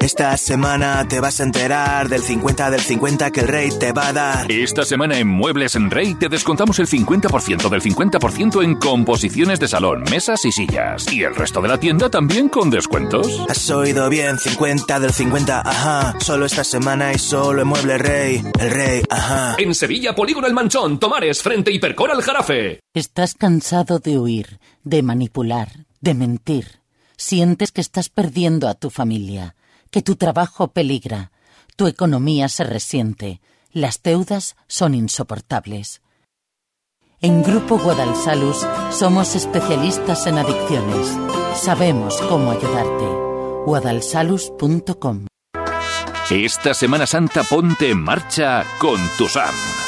Esta semana te vas a enterar del 50 del 50 que el rey te va a dar. Esta semana en Muebles en Rey te descontamos el 50% del 50% en composiciones de salón, mesas y sillas. Y el resto de la tienda también con descuentos. Has oído bien, 50 del 50, ajá. Solo esta semana y solo en Mueble Rey. El rey, ajá. En Sevilla, Polígono El Manchón, Tomares, frente Hipercor al Jarafe. ¿Estás cansado de huir, de manipular, de mentir? ¿Sientes que estás perdiendo a tu familia? Que tu trabajo peligra, tu economía se resiente, las deudas son insoportables. En Grupo Guadalsalus somos especialistas en adicciones. Sabemos cómo ayudarte. guadalsalus.com Esta Semana Santa ponte en marcha con tu SAM.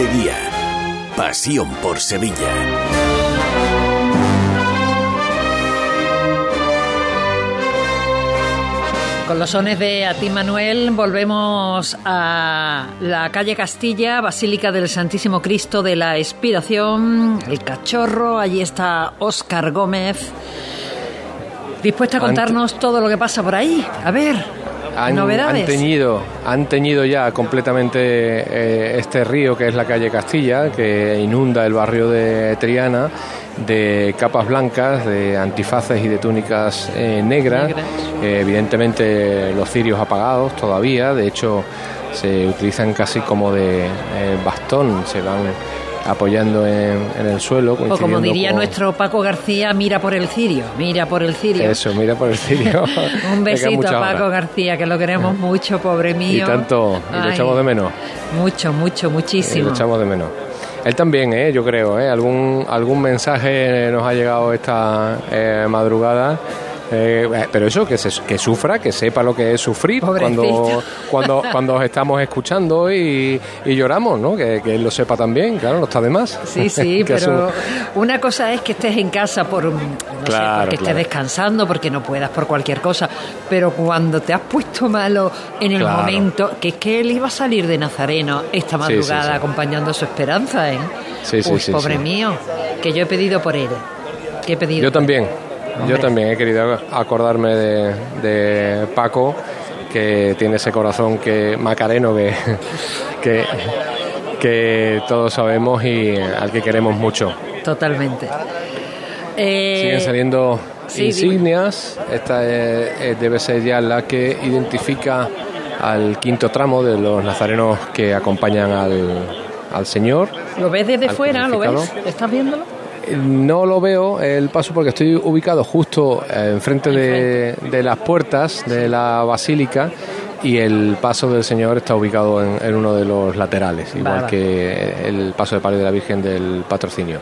Cruz de Guía. Pasión por Sevilla. Con los sones de A ti Manuel volvemos a la calle Castilla, Basílica del Santísimo Cristo de la Expiración, el cachorro, allí está Óscar Gómez, dispuesta a contarnos todo lo que pasa por ahí. A ver, han. Han teñido, han teñido ya completamente eh, este río que es la calle Castilla, que inunda el barrio de Triana, de capas blancas, de antifaces y de túnicas eh, negras. Negras. Eh, evidentemente los cirios apagados todavía, de hecho se utilizan casi como de bastón, se van apoyando en, en el suelo. O como diría con- nuestro Paco García, mira por el cirio, mira por el cirio. Eso, mira por el cirio. Un besito a Paco horas. García, que lo queremos mucho, pobre Y mío. tanto, y lo echamos de menos. Mucho, mucho, Y muchísimo. lo echamos de menos. Él también, ¿eh? yo creo. ¿eh? Algún, algún mensaje nos ha llegado esta eh, madrugada. Eh, eh, pero eso, que, se- que sufra, que sepa lo que es sufrir cuando, Pobrecito. cuando, cuando os estamos escuchando y, y lloramos, ¿no? Que, que él lo sepa también, claro, no está de más. Sí, sí, pero una cosa es que estés en casa por, no sé, Claro, porque estés descansando, porque no puedas por cualquier cosa, pero cuando te has puesto malo en el Claro. momento, que es que él iba a salir de Nazareno esta Sí, sí, madrugada sí. acompañando su esperanza, ¿eh? Sí, sí, Uy, pobre mío, que yo he pedido por él, que he pedido. Yo también. Yo también he querido acordarme de, de Paco, que tiene ese corazón que macareno que, que, que todos sabemos y al que queremos mucho. Totalmente. Eh, Siguen saliendo sí, insignias. Esta eh, eh, debe ser ya la que identifica al quinto tramo de los nazarenos que acompañan al, al Señor. ¿Lo ves desde fuera? ¿Lo ves? ¿Estás viéndolo? No lo veo el paso porque estoy ubicado justo enfrente de, de las puertas de la basílica y el paso del Señor está ubicado en, en uno de los laterales, igual Vale. que el paso de palio de la Virgen del Patrocinio.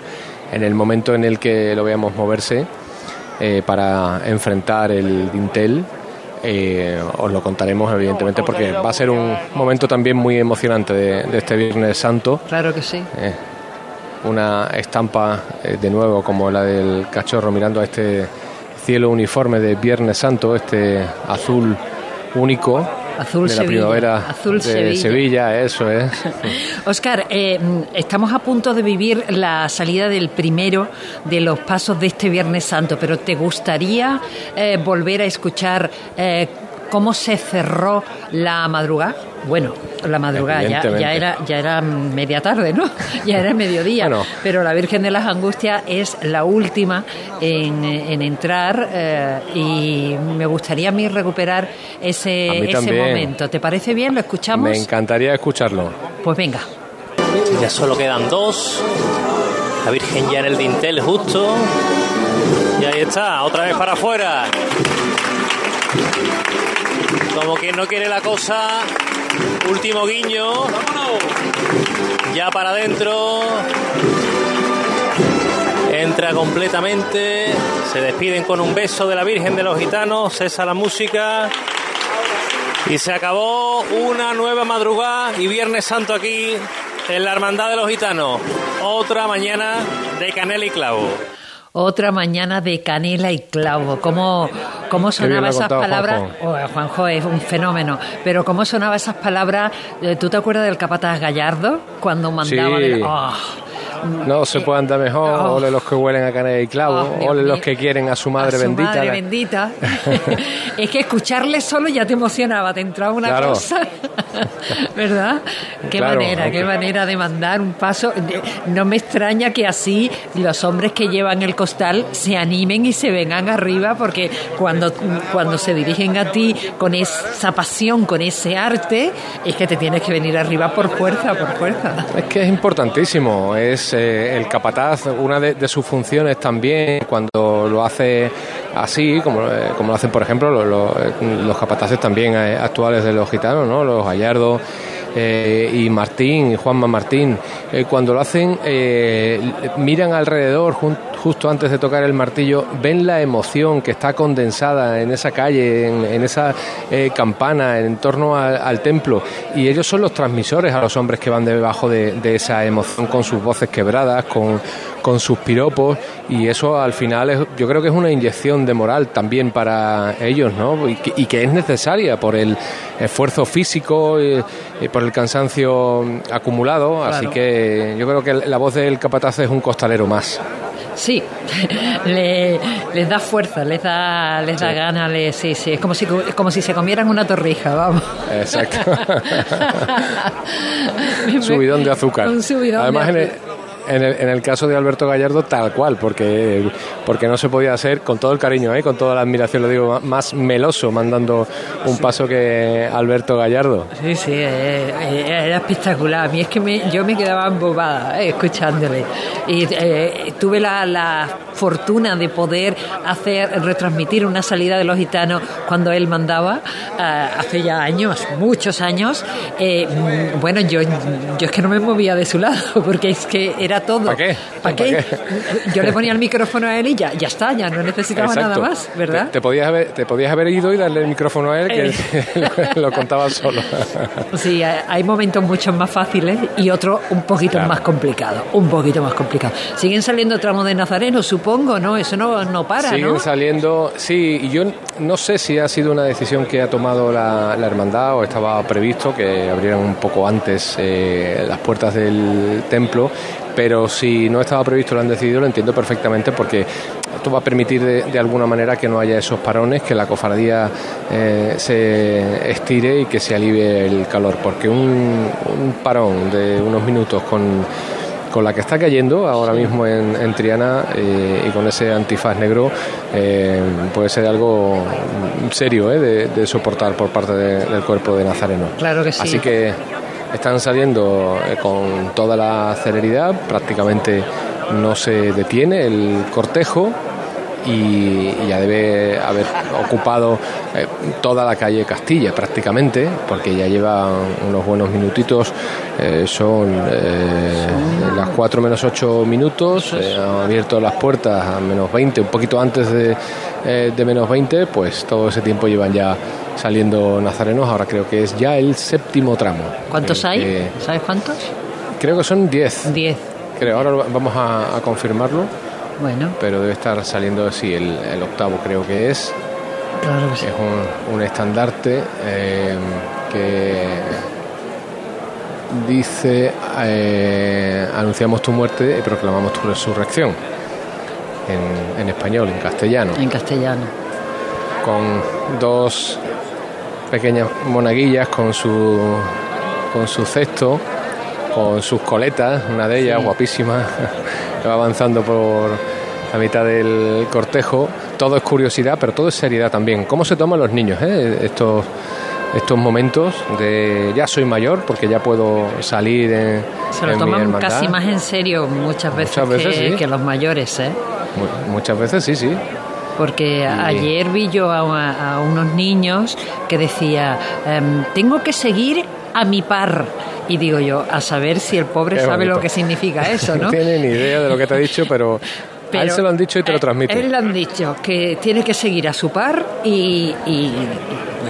En el momento en el que lo veamos moverse eh, para enfrentar el dintel, eh, os lo contaremos evidentemente porque va a ser un momento también muy emocionante de, de este Viernes Santo. Claro que sí. Eh, una estampa eh, de nuevo como la del cachorro mirando a este cielo uniforme de Viernes Santo, este azul único Azul de la Sevilla, primavera azul de Sevilla. eso es. Oscar, eh, estamos a punto de vivir la salida del primero de los pasos de este Viernes Santo, pero ¿te gustaría eh, volver a escuchar eh, cómo se cerró la madrugada? Bueno, la madrugada ya, era ya era media tarde, ¿no? Ya era mediodía. Bueno. Pero la Virgen de las Angustias es la última en, en entrar eh, y me gustaría a mí recuperar ese, A mí ese momento. ¿Te parece bien? ¿Lo escuchamos? Me encantaría escucharlo. Pues venga. Ya solo quedan dos. La Virgen ya en el dintel justo. Y ahí está, otra vez para afuera. Como quien no quiere la cosa. Último guiño. Ya para adentro. entra completamente, se despiden con un beso de la Virgen de los Gitanos, cesa la música y se acabó una nueva madrugada y Viernes Santo aquí en la Hermandad de los Gitanos. Otra mañana de canela y clavo. Otra mañana de canela y clavo. ¿Cómo, cómo sonaban esas palabras? Oh, Juanjo. es un fenómeno. Pero ¿cómo sonaban esas palabras? Eh, ¿Tú te acuerdas del capataz Gallardo? Cuando mandaba... Sí. Oh, no se puede andar mejor, oh. ole los que huelen a canela y clavo, oh, ole los que quieren a su madre a su bendita. Madre bendita. es que escucharle solo ya te emocionaba, te entraba una claro. cosa, ¿verdad? Qué Claro, manera, aunque- qué manera de mandar un paso. No me extraña que así los hombres que llevan el costal se animen y se vengan arriba, porque cuando, cuando se dirigen a ti con esa pasión, con ese arte, es que te tienes que venir arriba por fuerza, por fuerza. Es que es importantísimo, es eh, el capataz, una de, de sus funciones también, cuando lo hace así, como, eh, como lo hacen, por ejemplo, los, los, capataces también eh, actuales de los gitanos, ¿no? los Gallardo eh, y Martín, Juanma Martín, eh, cuando lo hacen, eh, miran alrededor justo antes de tocar el martillo, ven la emoción que está condensada en esa calle, en, en esa eh, campana, en torno al, templo, y ellos son los transmisores a los hombres que van debajo de, esa emoción con sus voces quebradas, con, con sus piropos, y eso al final es, yo creo que es una inyección de moral también para ellos, ¿no? Y y que es necesaria por el esfuerzo físico y, y por el cansancio acumulado, así que yo creo que la voz del capataz es un costalero más. Sí, le- les da fuerza, les da, les da Sí. ganas, les- sí, sí, es como si, es como si se comieran una torrija, vamos. Exacto. subidón de azúcar. Un subidón Además, de el, en, el, en el caso de Alberto Gallardo, tal cual, porque, porque no se podía hacer, con todo el cariño, ¿eh? con toda la admiración, lo digo, más meloso mandando un paso que Alberto Gallardo. Sí, sí, eh, eh, era espectacular. A mí es que me- yo me quedaba embobada eh, escuchándole. Y eh, tuve la, la fortuna de poder hacer, retransmitir una salida de los gitanos cuando él mandaba, ah, hace ya años, muchos años. Eh, mm, bueno, yo, yo es que no me movía de su lado, porque es que era todo. ¿Para qué? ¿Para qué? Yo le ponía el micrófono a él y ya, ya está, ya no necesitaba Exacto. nada más, ¿verdad? Te, te podías haber, te podías haber ido y darle el micrófono a él, que él lo contaba solo. Sí, hay momentos mucho más fáciles y otros un poquito más complicados, un poquito más complicados. Siguen saliendo tramos de Nazareno, supongo, ¿no? Eso no, no para, Siguen ¿no? saliendo, sí, y yo no sé si ha sido una decisión que ha tomado la, la hermandad o estaba previsto que abrieran un poco antes eh, las puertas del templo, pero si no estaba previsto lo han decidido, lo entiendo perfectamente porque esto va a permitir de, de alguna manera que no haya esos parones, que la cofradía eh, se estire y que se alivie el calor, porque un, un parón de unos minutos con con la que está cayendo ahora mismo en, en Triana eh, y con ese antifaz negro eh, puede ser algo serio eh, de, de soportar por parte de- del cuerpo de Nazareno. Claro que sí. Así que están saliendo eh, con toda la celeridad, prácticamente no se detiene el cortejo y, ya debe haber ocupado eh, toda la calle Castilla prácticamente, porque ya lleva unos buenos minutitos, eh, son eh, las 4 menos 8 minutos, eh, han abierto las puertas a menos 20, un poquito antes de, de menos 20, pues todo ese tiempo llevan ya saliendo nazarenos, ahora creo que es ya el séptimo tramo. ¿Cuántos Eh, hay? que- ¿Sabes cuántos? creo que son 10. 10. Creo, ahora vamos a, a confirmarlo, Bueno, pero debe estar saliendo, sí, el, el octavo creo que es. claro que sí. Es un, un estandarte eh, que dice eh, anunciamos tu muerte y proclamamos tu resurrección en, en español, en castellano, En castellano. con dos pequeñas monaguillas con su con su cesto, con sus coletas, una de ellas Sí. guapísima, que va avanzando por la mitad del cortejo. Todo es curiosidad, pero todo es seriedad también. ¿Cómo se toman los niños eh? estos estos momentos de ya soy mayor porque ya puedo salir en, Se lo en toman casi más en serio muchas veces, Muchas veces, que, sí. que los mayores, ¿eh? Mu- Muchas veces sí, sí. Porque ayer vi yo a, a unos niños que decía, em, tengo que seguir a mi par. Y digo yo, a saber si el pobre Qué sabe lo que significa eso, ¿no? No tiene ni idea de lo que te ha dicho, pero a él se lo han dicho y te lo transmite. Él le han dicho que tiene que seguir a su par y, y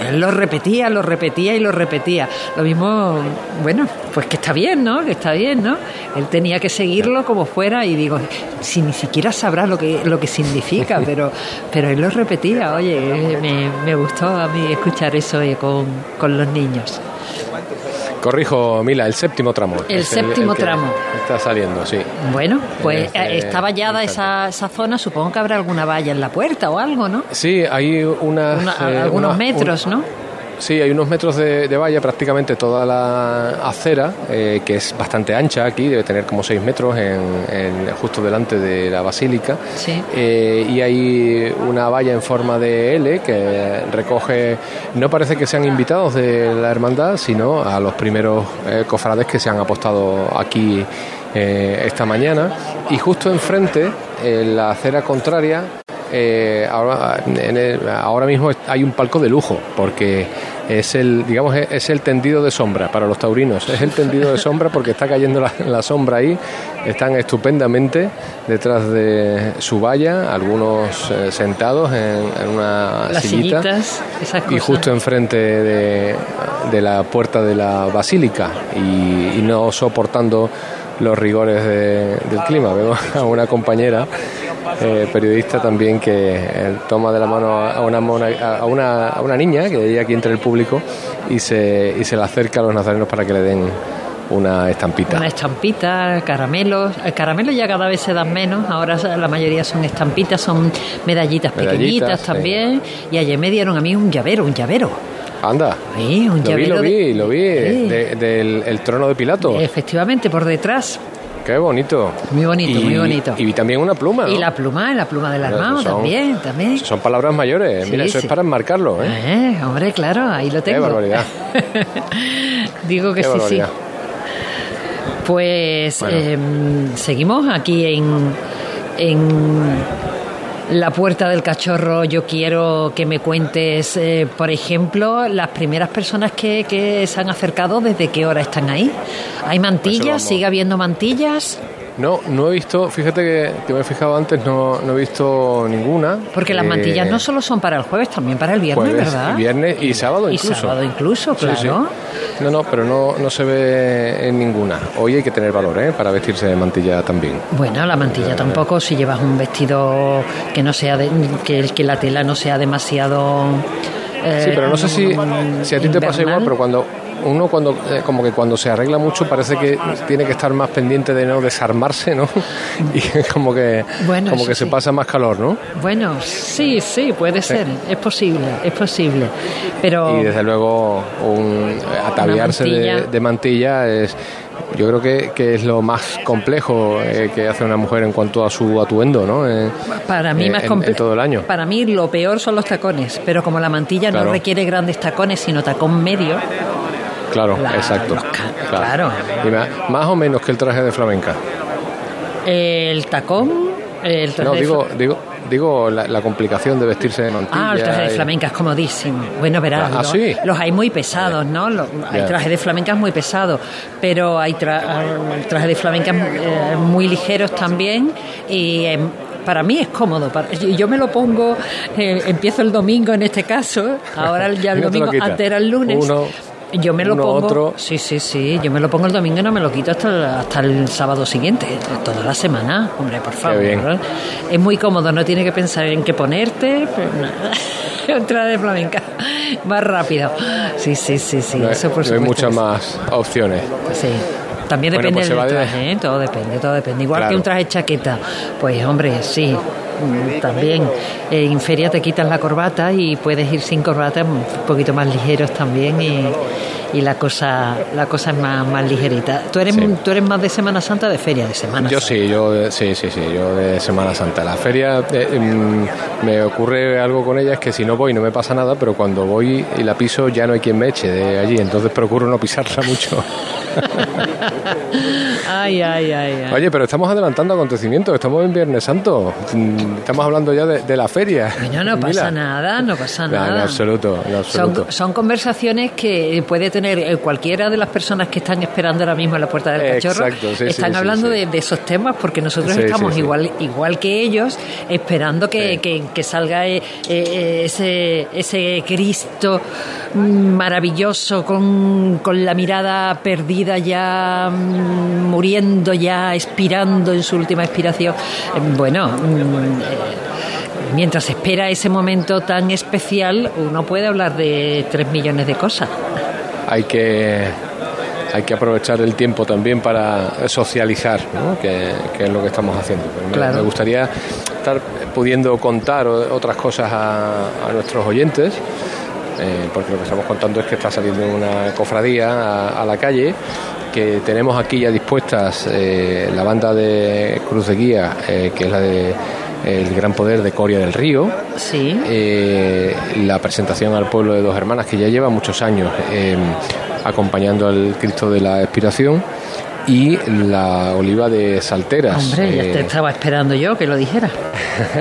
él lo repetía, lo repetía y lo repetía. Lo mismo, bueno, pues que está bien, ¿no? Que está bien, ¿no? Él tenía que seguirlo como fuera y digo, si ni siquiera sabrá lo que, lo que significa, pero, pero él lo repetía. Oye, me, me gustó a mí escuchar eso eh, con, con los niños. Corrijo, Mila, el séptimo tramo. El séptimo tramo. Está saliendo, sí. Bueno, pues Este, está vallada esa, esa zona, supongo que habrá alguna valla en la puerta o algo, ¿no? Sí, hay unas, Una- eh, algunos metros, un- ¿no? Sí, hay unos metros de, de valla, prácticamente toda la acera, eh, que es bastante ancha aquí, debe tener como 6 metros en, en- justo delante de la basílica. Sí. Eh, y hay una valla en forma de L que recoge, no parece que sean invitados de la hermandad, sino a los primeros eh, cofrades que se han apostado aquí esta mañana. Y justo enfrente, en la acera contraria, eh, ahora, en el- ahora mismo hay un palco de lujo, porque es el, digamos, es- el tendido de sombra para los taurinos. Es el tendido de sombra porque está cayendo la, la sombra ahí. Están estupendamente detrás de su valla, algunos eh, sentados en, en una Las sillita. sillitas, esas Y justo enfrente de, de la puerta de la basílica y, y no soportando los rigores de- del clima. Veo a una compañera eh, periodista también que eh, toma de la mano a una, a una, a una niña que hay aquí entre el público y se, y se le acerca a los nazarenos para que le den una estampita. Una estampita, caramelos. El caramelo ya cada vez se dan menos. Ahora la mayoría son estampitas, son medallitas, Medallitas, pequeñitas sí. también. Y ayer me dieron a mí un llavero, un llavero. Anda. Sí, un Lo vi, lo vi, lo vi, Sí. de- del el trono de Pilato. Efectivamente, por detrás. Qué bonito. Muy bonito, Y- muy bonito. Y vi también una pluma. ¿no? Y la pluma, la pluma del armado también, también. Son palabras mayores. Sí, Mira, eso sí. es para enmarcarlo, ¿eh? Eh, hombre, claro, ahí lo Qué tengo. barbaridad. Digo que Qué sí, sí. barbaridad. Pues Bueno. em, seguimos aquí en, en la puerta del cachorro. Yo quiero que me cuentes, eh, por ejemplo, las primeras personas que, que se han acercado, ¿desde qué hora están ahí? ¿Hay mantillas? vamos. ¿Sigue habiendo mantillas? No, no he visto, fíjate que, que me he fijado antes, no, no he visto ninguna. Porque las Eh, mantillas no solo son para el jueves, también para el viernes, jueves, ¿verdad? Viernes y sábado Y incluso. sábado incluso, Sí, sí. claro. No, no, pero no, no se ve en ninguna. Hoy hay que tener valor, ¿eh? Para vestirse de mantilla también. Bueno, la mantilla tampoco, si llevas un vestido que no sea de- que, que la tela no sea demasiado eh, Sí, pero no sé si, si a ti te pasa igual, pero cuando uno cuando eh, como que cuando se arregla mucho parece que tiene que estar más pendiente de no desarmarse, ¿no? Y como que Bueno, como que se pasa más calor, ¿no? Bueno, sí, sí, puede Sí. ser, es posible, es posible. Pero Y desde luego un ataviarse de, mantilla. de mantilla es yo creo que, que es lo más complejo eh, que hace una mujer en cuanto a su atuendo, ¿no? Eh, para mí eh, más en- comple- en todo el año. Para mí lo peor son los tacones, pero como la mantilla Claro. no requiere grandes tacones, sino tacón medio, Claro, La- exacto. claro. claro. Y ma- más o menos que el traje de flamenca. el tacón, el traje No, de digo, digo, digo la, la complicación de vestirse de mantilla. Ah, el traje de flamenca es comodísimo. Bueno, verás, Ah, los, ¿sí? los hay muy pesados, ¿no? Los- hay trajes de flamenca muy pesados, pero hay tra- trajes de flamenca eh, muy ligeros también y eh, para mí es cómodo. Yo me lo pongo, eh, empiezo el domingo en este caso, ahora ya el no domingo, antes era el lunes. Uno- yo me lo uno, pongo, otro. sí, sí, sí, yo me lo pongo el domingo y no me lo quito hasta el, hasta el sábado siguiente, toda la semana, hombre, por favor. Es muy cómodo, no tienes que pensar en qué ponerte, nada. Otra de flamenca, más rápido. Sí, sí, sí, sí, no hay- eso por no hay muchas más opciones. Sí. También Bueno, depende pues se del traje, ¿eh? todo depende, todo depende. Igual Claro. que un traje chaqueta, pues hombre, sí, también. En feria te quitas la corbata y puedes ir sin corbata, un poquito más ligeros también y, y la cosa la cosa es más, más ligerita. ¿Tú eres, Sí. ¿Tú eres más de Semana Santa o de feria de Semana Yo Santa? sí, yo de- sí, sí, sí, yo de Semana Santa. La feria eh, mm, me ocurre algo con ella es que si no voy no me pasa nada, pero cuando voy y la piso ya no hay quien me eche de allí, entonces procuro no pisarla mucho. Ay, ay, ay, ay. Oye, pero estamos adelantando acontecimientos, estamos en Viernes Santo, Mm, estamos hablando ya de, de la feria. No, no pasa Mira. nada, no pasa No, nada. en absoluto, en absoluto. Son, son conversaciones que puede tener eh, cualquiera de las personas que están esperando ahora mismo en la puerta del cachorro. Exacto, sí, están sí, hablando sí. De, de esos temas porque nosotros estamos igual igual que ellos esperando que, que- que salga eh, eh, ese, ese Cristo mm, maravilloso con, con la mirada perdida ya mm, muriendo ya expirando en su última expiración. Eh, Bueno, mm, Mientras espera ese momento tan especial, uno puede hablar de tres millones de cosas. hay que hay que aprovechar el tiempo también para socializar, ¿no? que, que es lo que estamos haciendo. Pues me- Claro. Me gustaría estar pudiendo contar otras cosas a, a nuestros oyentes, eh, porque lo que estamos contando es que está saliendo una cofradía a, a la calle, que tenemos aquí ya dispuestas eh, la banda de Cruz de Guía, eh, que es la de El Gran Poder de Coria del Río, Sí. eh, la presentación al pueblo de dos hermanas que ya lleva muchos años eh, acompañando al Cristo de la Expiración y la oliva de Salteras. Hombre, ya eh, te estaba esperando yo que lo dijera.